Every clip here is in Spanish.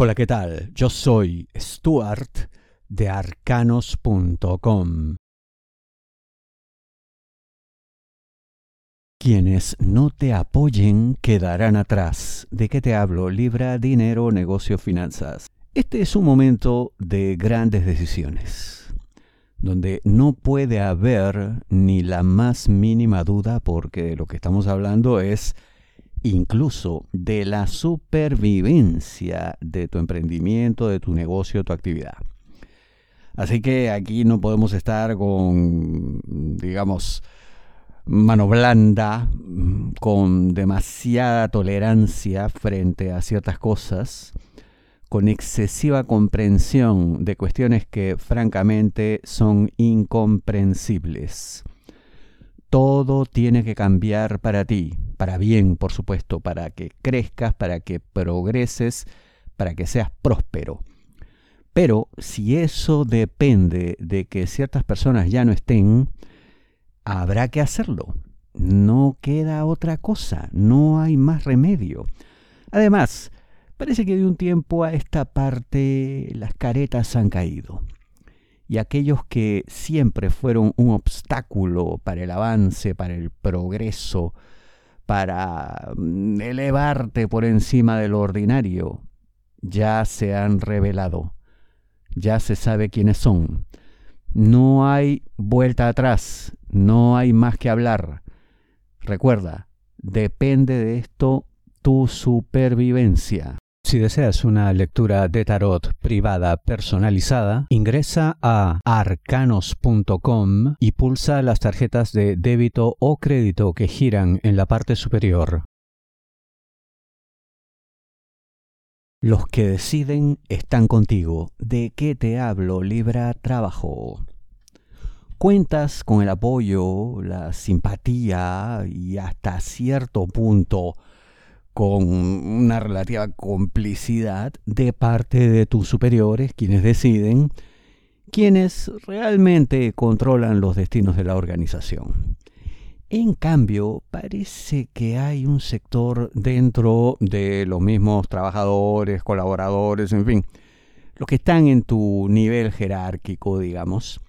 Hola, ¿qué tal? Yo soy Stuart de arcanos.com. Quienes no te apoyen quedarán atrás. ¿De qué te hablo? Libra, dinero, negocio, finanzas. Este es un momento de grandes decisiones, donde no puede haber ni la más mínima duda porque lo que estamos hablando es incluso de la supervivencia de tu emprendimiento, de tu negocio, tu actividad. Así que aquí no podemos estar con, digamos, mano blanda, con demasiada tolerancia frente a ciertas cosas, con excesiva comprensión de cuestiones que francamente son incomprensibles. Todo tiene que cambiar para ti, para bien, por supuesto, para que crezcas, para que progreses, para que seas próspero. Pero si eso depende de que ciertas personas ya no estén, habrá que hacerlo. No queda otra cosa, no hay más remedio. Además, parece que de un tiempo a esta parte las caretas han caído. Y aquellos que siempre fueron un obstáculo para el avance, para el progreso, para mm, elevarte por encima de lo ordinario, ya se han revelado, ya se sabe quiénes son. No hay vuelta atrás, no hay más que hablar. Recuerda, depende de esto tu supervivencia. Si deseas una lectura de tarot privada personalizada, ingresa a arcanos.com y pulsa las tarjetas de débito o crédito que giran en la parte superior. Los que deciden están contigo. ¿De qué te hablo, Libra Trabajo? Cuentas con el apoyo, la simpatía y hasta cierto punto con una relativa complicidad de parte de tus superiores, quienes deciden, quienes realmente controlan los destinos de la organización. En cambio, parece que hay un sector dentro de los mismos trabajadores, colaboradores, en fin, los que están en tu nivel jerárquico, digamos,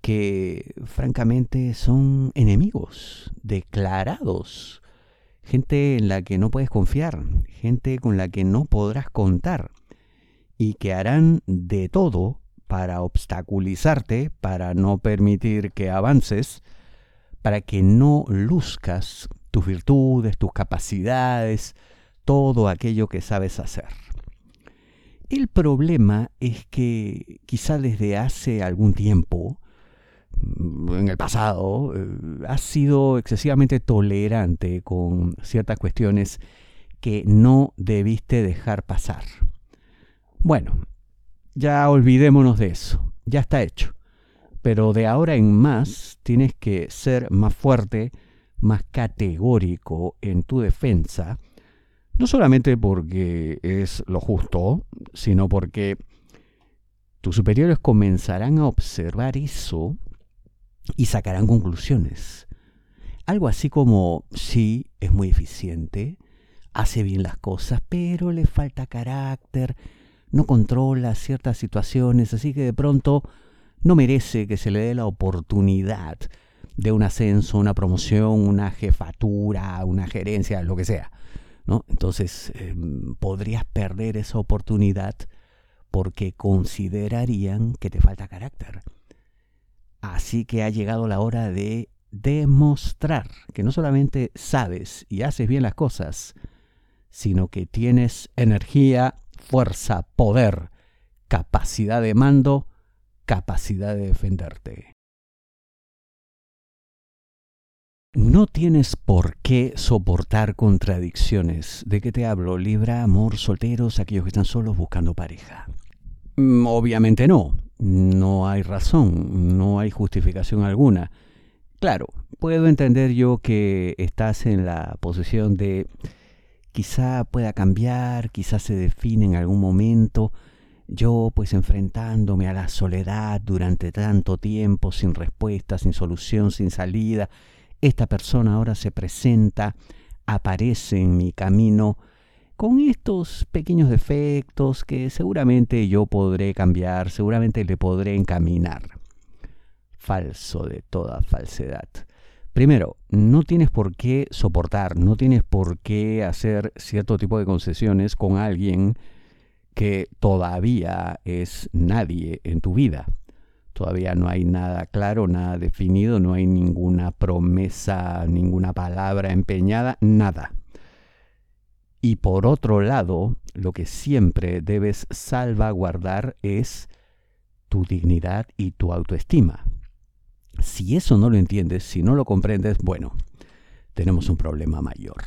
que francamente son enemigos declarados gente en la que no puedes confiar, gente con la que no podrás contar y que harán de todo para obstaculizarte, para no permitir que avances, para que no luzcas tus virtudes, tus capacidades, todo aquello que sabes hacer. El problema es que quizá desde hace algún tiempo en el pasado eh, has sido excesivamente tolerante con ciertas cuestiones que no debiste dejar pasar. Bueno, ya olvidémonos de eso, ya está hecho. Pero de ahora en más tienes que ser más fuerte, más categórico en tu defensa, no solamente porque es lo justo, sino porque tus superiores comenzarán a observar eso y sacarán conclusiones. Algo así como, sí, es muy eficiente, hace bien las cosas, pero le falta carácter, no controla ciertas situaciones, así que de pronto no merece que se le dé la oportunidad de un ascenso, una promoción, una jefatura, una gerencia, lo que sea. ¿no? Entonces em, podrías perder esa oportunidad porque considerarían que te falta carácter. Así que ha llegado la hora de demostrar que no solamente sabes y haces bien las cosas, sino que tienes energía, fuerza, poder, capacidad de mando, capacidad de defenderte. No tienes por qué soportar contradicciones. ¿De qué te hablo? Libra, amor, solteros, aquellos que están solos buscando pareja. Mm, obviamente no no hay razón, no hay justificación alguna. Claro, puedo entender yo que estás en la posición de quizá pueda cambiar, quizá se define en algún momento. Yo pues enfrentándome a la soledad durante tanto tiempo, sin respuesta, sin solución, sin salida, esta persona ahora se presenta, aparece en mi camino con estos pequeños defectos que seguramente yo podré cambiar, seguramente le podré encaminar. Falso de toda falsedad. Primero, no tienes por qué soportar, no tienes por qué hacer cierto tipo de concesiones con alguien que todavía es nadie en tu vida. Todavía no hay nada claro, nada definido, no hay ninguna promesa, ninguna palabra empeñada, nada. Y por otro lado, lo que siempre debes salvaguardar es tu dignidad y tu autoestima. Si eso no lo entiendes, si no lo comprendes, bueno, tenemos un problema mayor.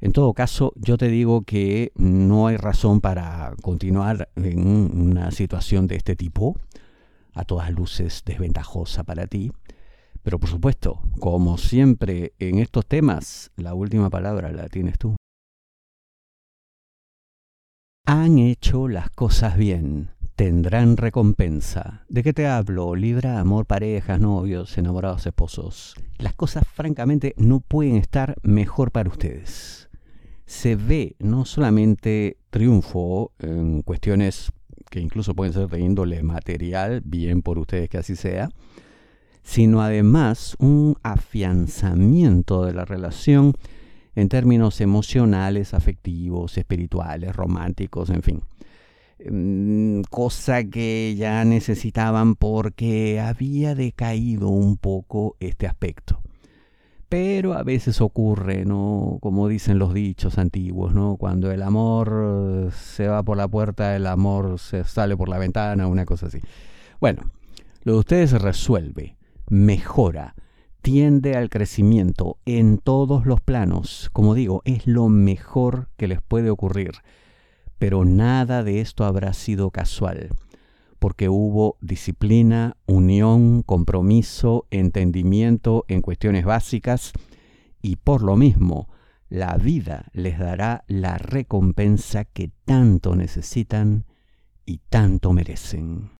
En todo caso, yo te digo que no hay razón para continuar en una situación de este tipo, a todas luces desventajosa para ti. Pero por supuesto, como siempre en estos temas, la última palabra la tienes tú. Han hecho las cosas bien tendrán recompensa. ¿De qué te hablo? Libra, amor, parejas, novios, enamorados, esposos. Las cosas francamente no pueden estar mejor para ustedes. Se ve no solamente triunfo en cuestiones que incluso pueden ser de índole material, bien por ustedes que así sea, sino además un afianzamiento de la relación en términos emocionales, afectivos, espirituales, románticos, en fin. Mm, cosa que ya necesitaban porque había decaído un poco este aspecto. Pero a veces ocurre, ¿no? Como dicen los dichos antiguos, ¿no? Cuando el amor se va por la puerta, el amor se sale por la ventana, una cosa así. Bueno, lo de ustedes resuelve, mejora, tiende al crecimiento en todos los planos. Como digo, es lo mejor que les puede ocurrir pero nada de esto habrá sido casual, porque hubo disciplina, unión, compromiso, entendimiento en cuestiones básicas, y por lo mismo la vida les dará la recompensa que tanto necesitan y tanto merecen.